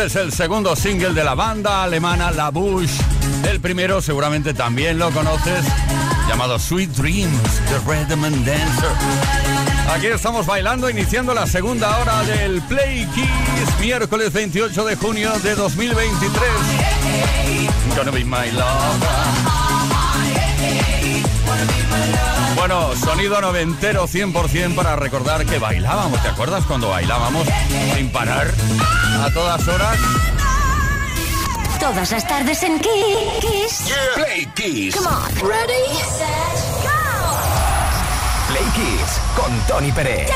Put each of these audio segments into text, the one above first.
Este es el segundo single de la banda alemana La Bush. El primero seguramente también lo conoces, llamado Sweet Dreams, The and Dancer. Aquí estamos bailando, iniciando la segunda hora del Play Kiss, miércoles 28 de junio de 2023. Gonna be my Bueno, sonido noventero 100% para recordar que bailábamos. ¿Te acuerdas cuando bailábamos sin parar? a todas horas. Todas las tardes en Kiss. Play Kiss. Come on. Ready, set, go. Play Kiss con Tony Pérez.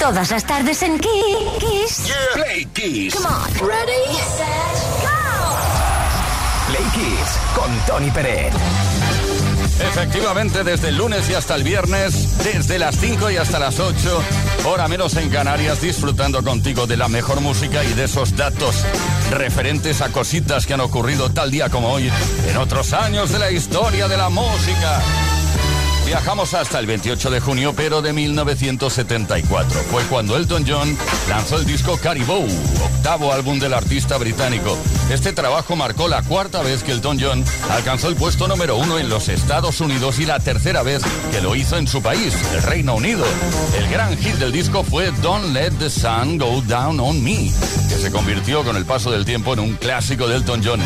Todas las tardes en Kiss. Play Kiss. Come on. Ready, set, go. Play Kiss con Tony Pérez. Efectivamente, desde el lunes y hasta el viernes, desde las 5 y hasta las 8, hora menos en Canarias, disfrutando contigo de la mejor música y de esos datos referentes a cositas que han ocurrido tal día como hoy en otros años de la historia de la música. Viajamos hasta el 28 de junio, pero de 1974. Fue cuando Elton John lanzó el disco Caribou, octavo álbum del artista británico. Este trabajo marcó la cuarta vez que Elton John alcanzó el puesto número uno en los Estados Unidos y la tercera vez que lo hizo en su país, el Reino Unido. El gran hit del disco fue Don't Let the Sun Go Down on Me, que se convirtió con el paso del tiempo en un clásico de Elton John.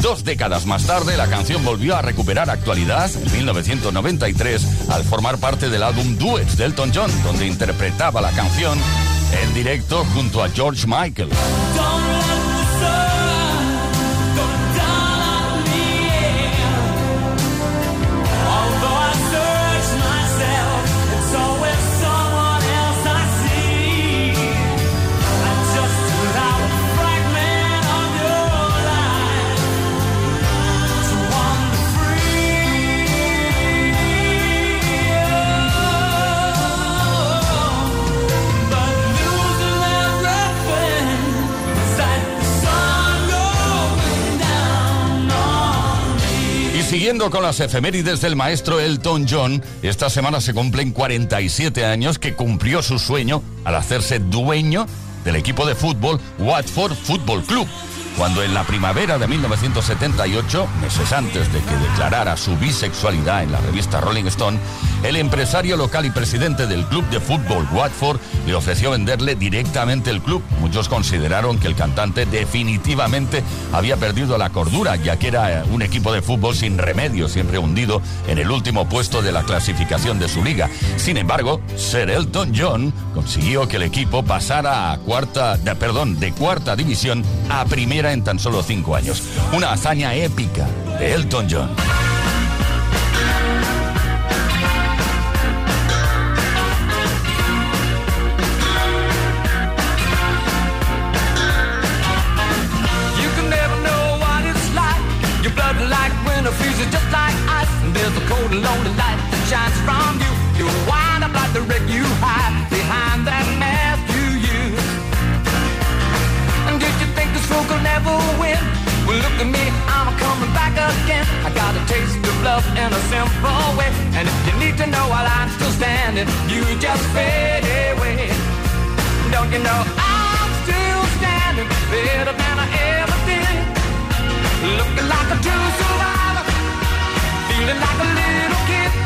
Dos décadas más tarde, la canción volvió a recuperar actualidad en 1993 al formar parte del álbum Duets de Elton John, donde interpretaba la canción en directo junto a George Michael. Con las efemérides del maestro Elton John, esta semana se cumplen 47 años que cumplió su sueño al hacerse dueño del equipo de fútbol Watford Football Club. Cuando en la primavera de 1978, meses antes de que declarara su bisexualidad en la revista Rolling Stone, el empresario local y presidente del club de fútbol Watford le ofreció venderle directamente el club. Muchos consideraron que el cantante definitivamente había perdido la cordura, ya que era eh, un equipo de fútbol sin remedio, siempre hundido en el último puesto de la clasificación de su liga. Sin embargo, Sir Elton John consiguió que el equipo pasara a cuarta, de, perdón, de cuarta división a primera en tan solo cinco años. Una hazaña épica de Elton John. There's a cold and lonely light that shines from you. You wind up like the wreck you look at me, I'm coming back again. I got a taste of love in a simple way. And if you need to know while I'm still standing, you just fade away. Don't you know I'm still standing better than I ever did? Looking like a true survivor, feeling like a little kid.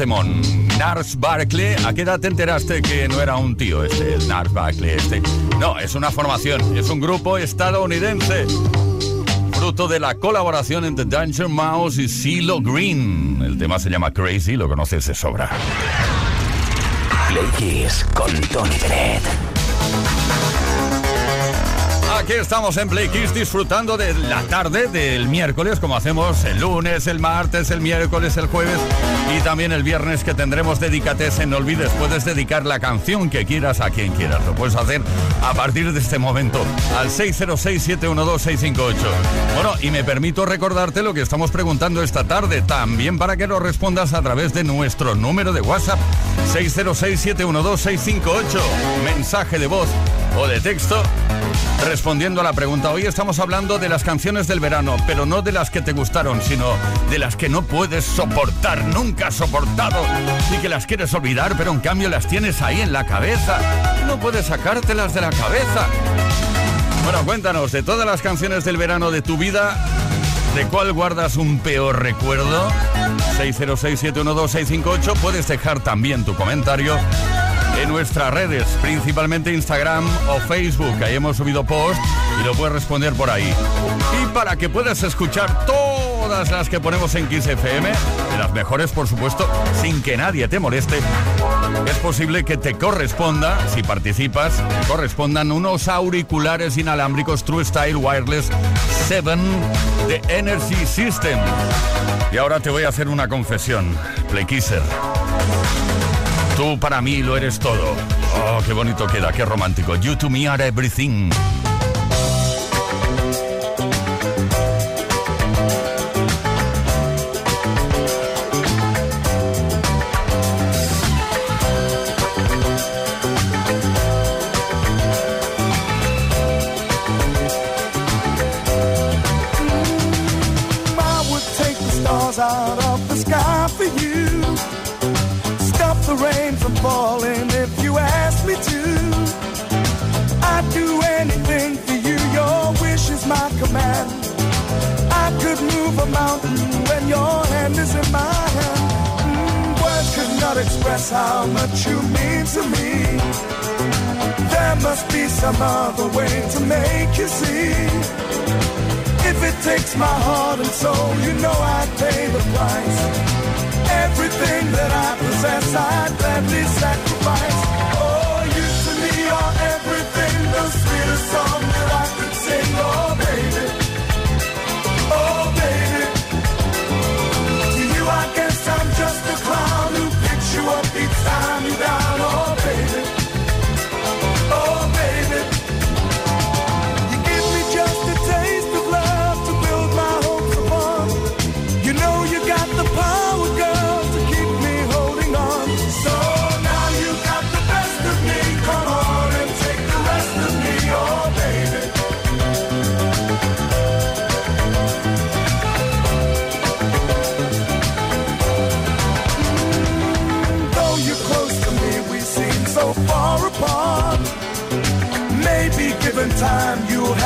temón. Nars Barkley, ¿a qué edad te enteraste que no era un tío este, el Nars Barkley este? No, es una formación, es un grupo estadounidense. Fruto de la colaboración entre Danger Mouse y CeeLo Green. El tema se llama Crazy, lo conoces de sobra. Play Kiss con Tony Bennett. Aquí estamos en Play Kiss disfrutando de la tarde del miércoles, como hacemos el lunes, el martes, el miércoles, el jueves y también el viernes que tendremos Dedicates. No olvides, puedes dedicar la canción que quieras a quien quieras. Lo puedes hacer a partir de este momento al 606-712-658. Bueno, y me permito recordarte lo que estamos preguntando esta tarde, también para que lo respondas a través de nuestro número de WhatsApp 606-712-658. Mensaje de voz o de texto respondiendo a la pregunta. Hoy estamos hablando de las canciones del verano, pero no de las que te gustaron, sino de las que no puedes soportar, nunca has soportado, y que las quieres olvidar, pero en cambio las tienes ahí en la cabeza. No puedes sacártelas de la cabeza. Bueno, cuéntanos, de todas las canciones del verano de tu vida, ¿de cuál guardas un peor recuerdo? 606-712-658. Puedes dejar también tu comentario en nuestras redes, principalmente Instagram o Facebook. Ahí hemos subido post y lo puedes responder por ahí. Y para que puedas escuchar todas las que ponemos en Kiss FM, las mejores, por supuesto, sin que nadie te moleste, es posible que te corresponda, si participas, correspondan unos auriculares inalámbricos True Style Wireless 7 de Energy System. Y ahora te voy a hacer una confesión, Playkisser. Tú para mí lo eres todo. Oh, qué bonito queda, qué romántico. You to me are everything. how much you mean to me. There must be some other way to make you see. If it takes my heart and soul, you know I'd pay the price. Everything that I possess, I'd gladly sacrifice.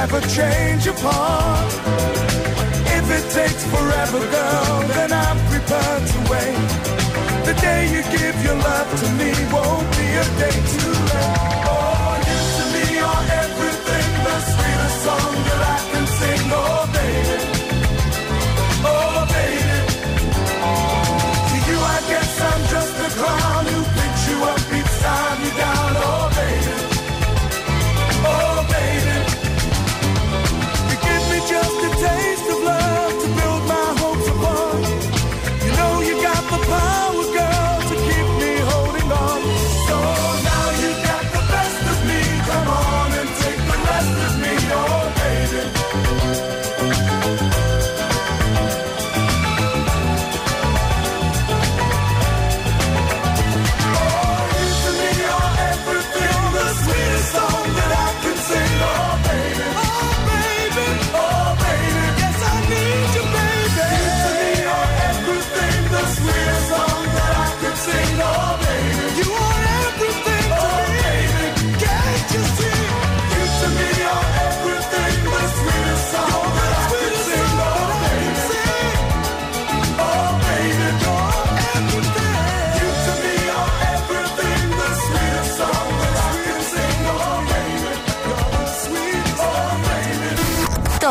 never change your. If it takes forever, girl, then I'm prepared to wait. The day you give your love to me won't be a day too late.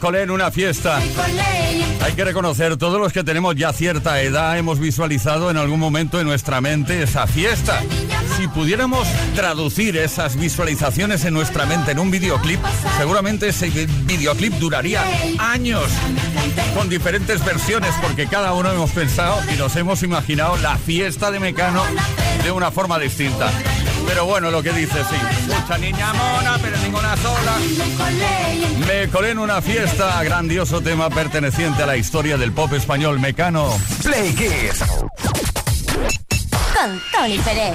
En una fiesta. Hay que reconocer, todos los que tenemos ya cierta edad hemos visualizado en algún momento en nuestra mente esa fiesta. Si pudiéramos traducir esas visualizaciones en nuestra mente en un videoclip, seguramente ese videoclip duraría años con diferentes versiones porque cada uno hemos pensado y nos hemos imaginado la fiesta de Mecano de una forma distinta. Pero bueno, lo que dice, sí. Mucha niña mona, pero ninguna sola. Me colé en una fiesta, grandioso tema perteneciente a la historia del pop español mecano. Play Kiss. Con Tony Pérez.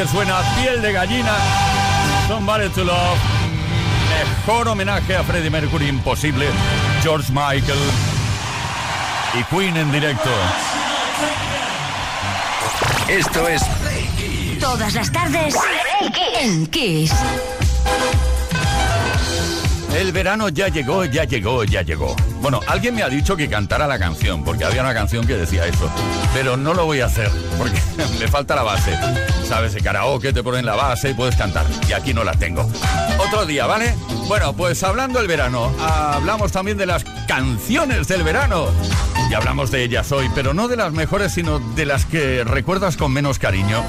Que suena piel de gallina. Somebody to Love. Mejor homenaje a Freddie Mercury imposible. George Michael y Queen en directo. Esto es Todas las tardes en Kiss. El verano ya llegó, ya llegó, ya llegó. Bueno, alguien me ha dicho que cantara la canción, porque había una canción que decía eso. Pero no lo voy a hacer, porque me falta la base. Sabes, el karaoke te ponen la base y puedes cantar. Y aquí no la tengo. Otro día, ¿vale? Bueno, pues hablando del verano, hablamos también de las canciones del verano. Y hablamos de ellas hoy, pero no de las mejores, sino de las que recuerdas con menos cariño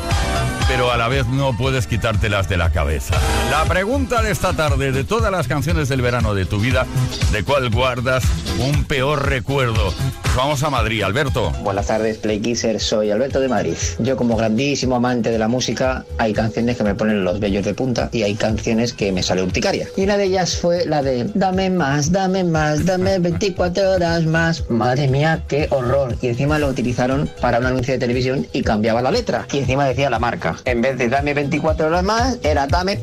pero a la vez no puedes quitártelas de la cabeza. La pregunta de esta tarde, de todas las canciones del verano de tu vida, ¿de cuál guardas un peor recuerdo? Vamos a Madrid, Alberto. Buenas tardes, Playkisser. Soy Alberto de Madrid. Yo, como grandísimo amante de la música, hay canciones que me ponen los vellos de punta y hay canciones que me sale urticaria. Y una de ellas fue la de Dame más, dame más, dame 24 horas más. Madre mía, qué horror. Y encima lo utilizaron para un anuncio de televisión y cambiaba la letra. Y encima decía la marca. En vez de Dame 24 horas más, era Dame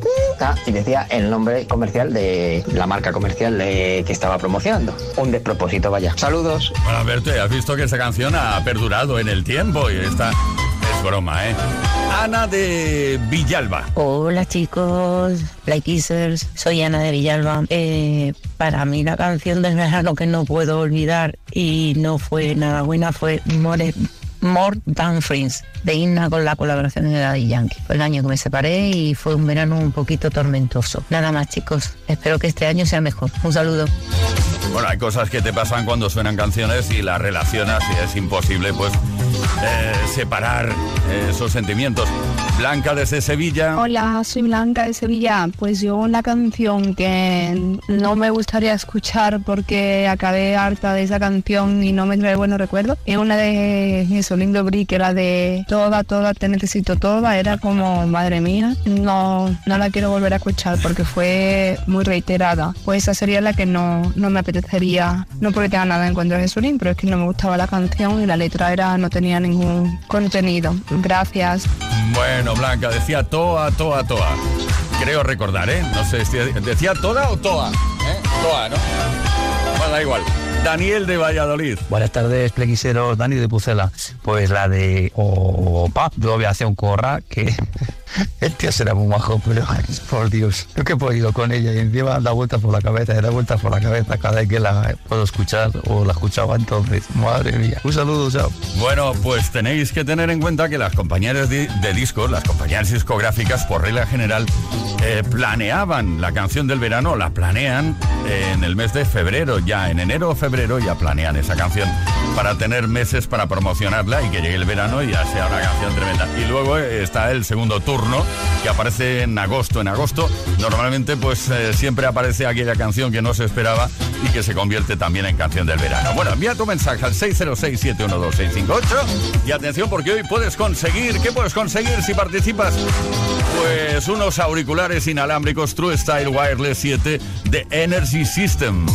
y decía el nombre comercial de la marca comercial de, que estaba promocionando. Un despropósito, vaya. Saludos. Bueno, Alberto, has visto que esa canción ha perdurado en el tiempo y está... Es broma, ¿eh? Ana de Villalba. Hola chicos, Play soy Ana de Villalba. Eh, para mí la canción del verano que no puedo olvidar y no fue nada buena fue More, More Than Friends de Inna con la colaboración de Daddy Yankee. Fue el año que me separé y fue un verano un poquito tormentoso. Nada más chicos, espero que este año sea mejor. Un saludo. Bueno, hay cosas que te pasan cuando suenan canciones y las relacionas y es imposible pues eh, separar esos sentimientos. Blanca desde Sevilla. Hola, soy Blanca de Sevilla. Pues yo una canción que no me gustaría escuchar porque acabé harta de esa canción y no me trae buenos recuerdos. Es una de eso, Lindo Bri, que era de toda, toda, te necesito toda. Era como, madre mía, no, no la quiero volver a escuchar porque fue muy reiterada. Pues esa sería la que no, no me apetecería, no porque tenga nada en contra de Jesulín, pero es que no me gustaba la canción y la letra era no tenía ningún contenido. Gracias. Bueno, Blanca, decía toa, toa, toa. Creo recordar, ¿eh? No sé, decía toda o toa. ¿eh? Toa, ¿no? Bueno, da igual. Daniel de Valladolid. Buenas tardes, plequiseros. Dani de Pucela. Pues la de Opa, yo voy a hacer un corra que Tío será muy majo, pero por Dios, yo que he podido con ella y encima da vueltas por la cabeza, y da vueltas por la cabeza cada vez que la puedo escuchar o la escuchaba entonces. Madre mía. Un saludo, chao. Bueno, pues tenéis que tener en cuenta que las compañías de, discos, las compañías discográficas, por regla general, eh, planeaban la canción del verano, la planean en el mes de febrero, ya en enero o febrero ya planean esa canción para tener meses para promocionarla y que llegue el verano y ya sea una canción tremenda. Y luego eh, está el segundo que aparece en agosto. En agosto normalmente pues eh, siempre aparece aquella canción que no se esperaba y que se convierte también en canción del verano. Bueno, envía tu mensaje al 606-712-658 y atención porque hoy puedes conseguir, ¿qué puedes conseguir si participas? Pues unos auriculares inalámbricos True Style Wireless 7 de Energy System.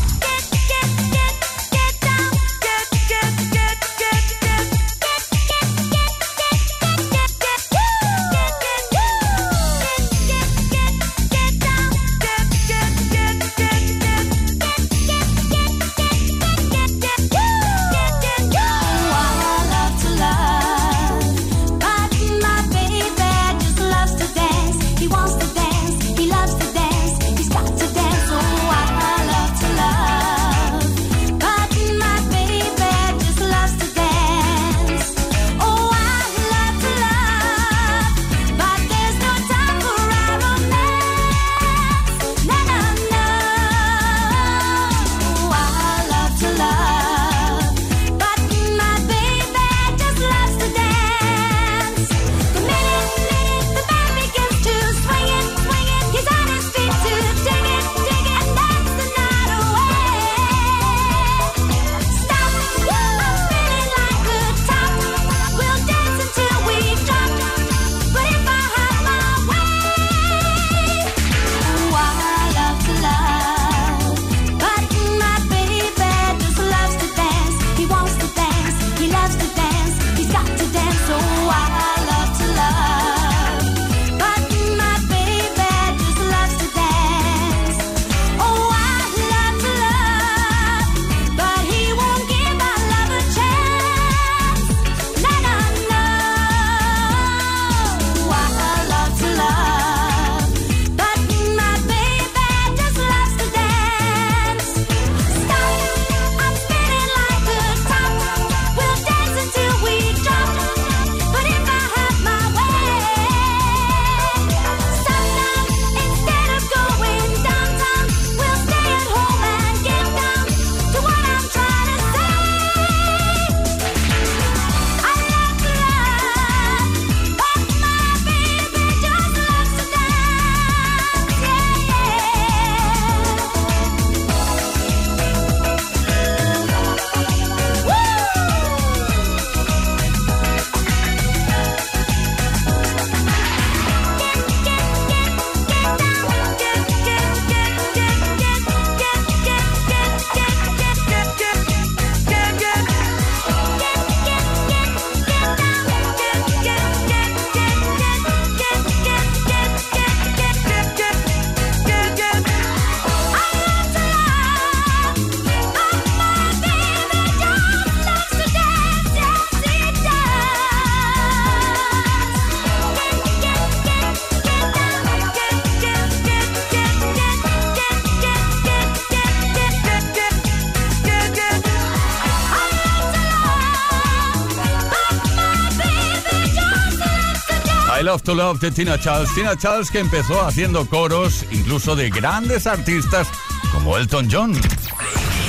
Love to Love de Tina Charles. Tina Charles que empezó haciendo coros incluso de grandes artistas como Elton John.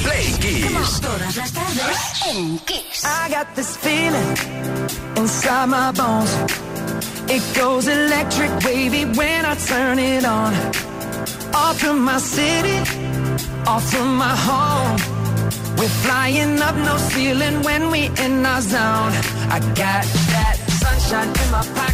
Play Kiss. Todas las tardes en Kiss. I got this feeling inside my bones. It goes electric wavy when I turn it on. Off from my city, off from my home. We're flying up no ceiling when we in our zone. I got that sunshine in my pocket,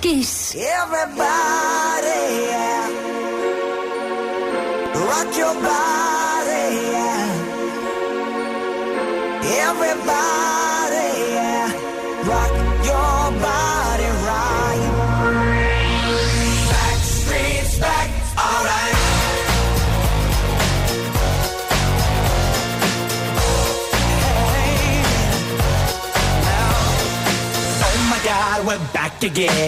Kiss. Everybody, yeah. Rock your body, yeah. Everybody, yeah. Rock your body, right. Back streets back, alright. Hey. Now. Oh my God, we're back again.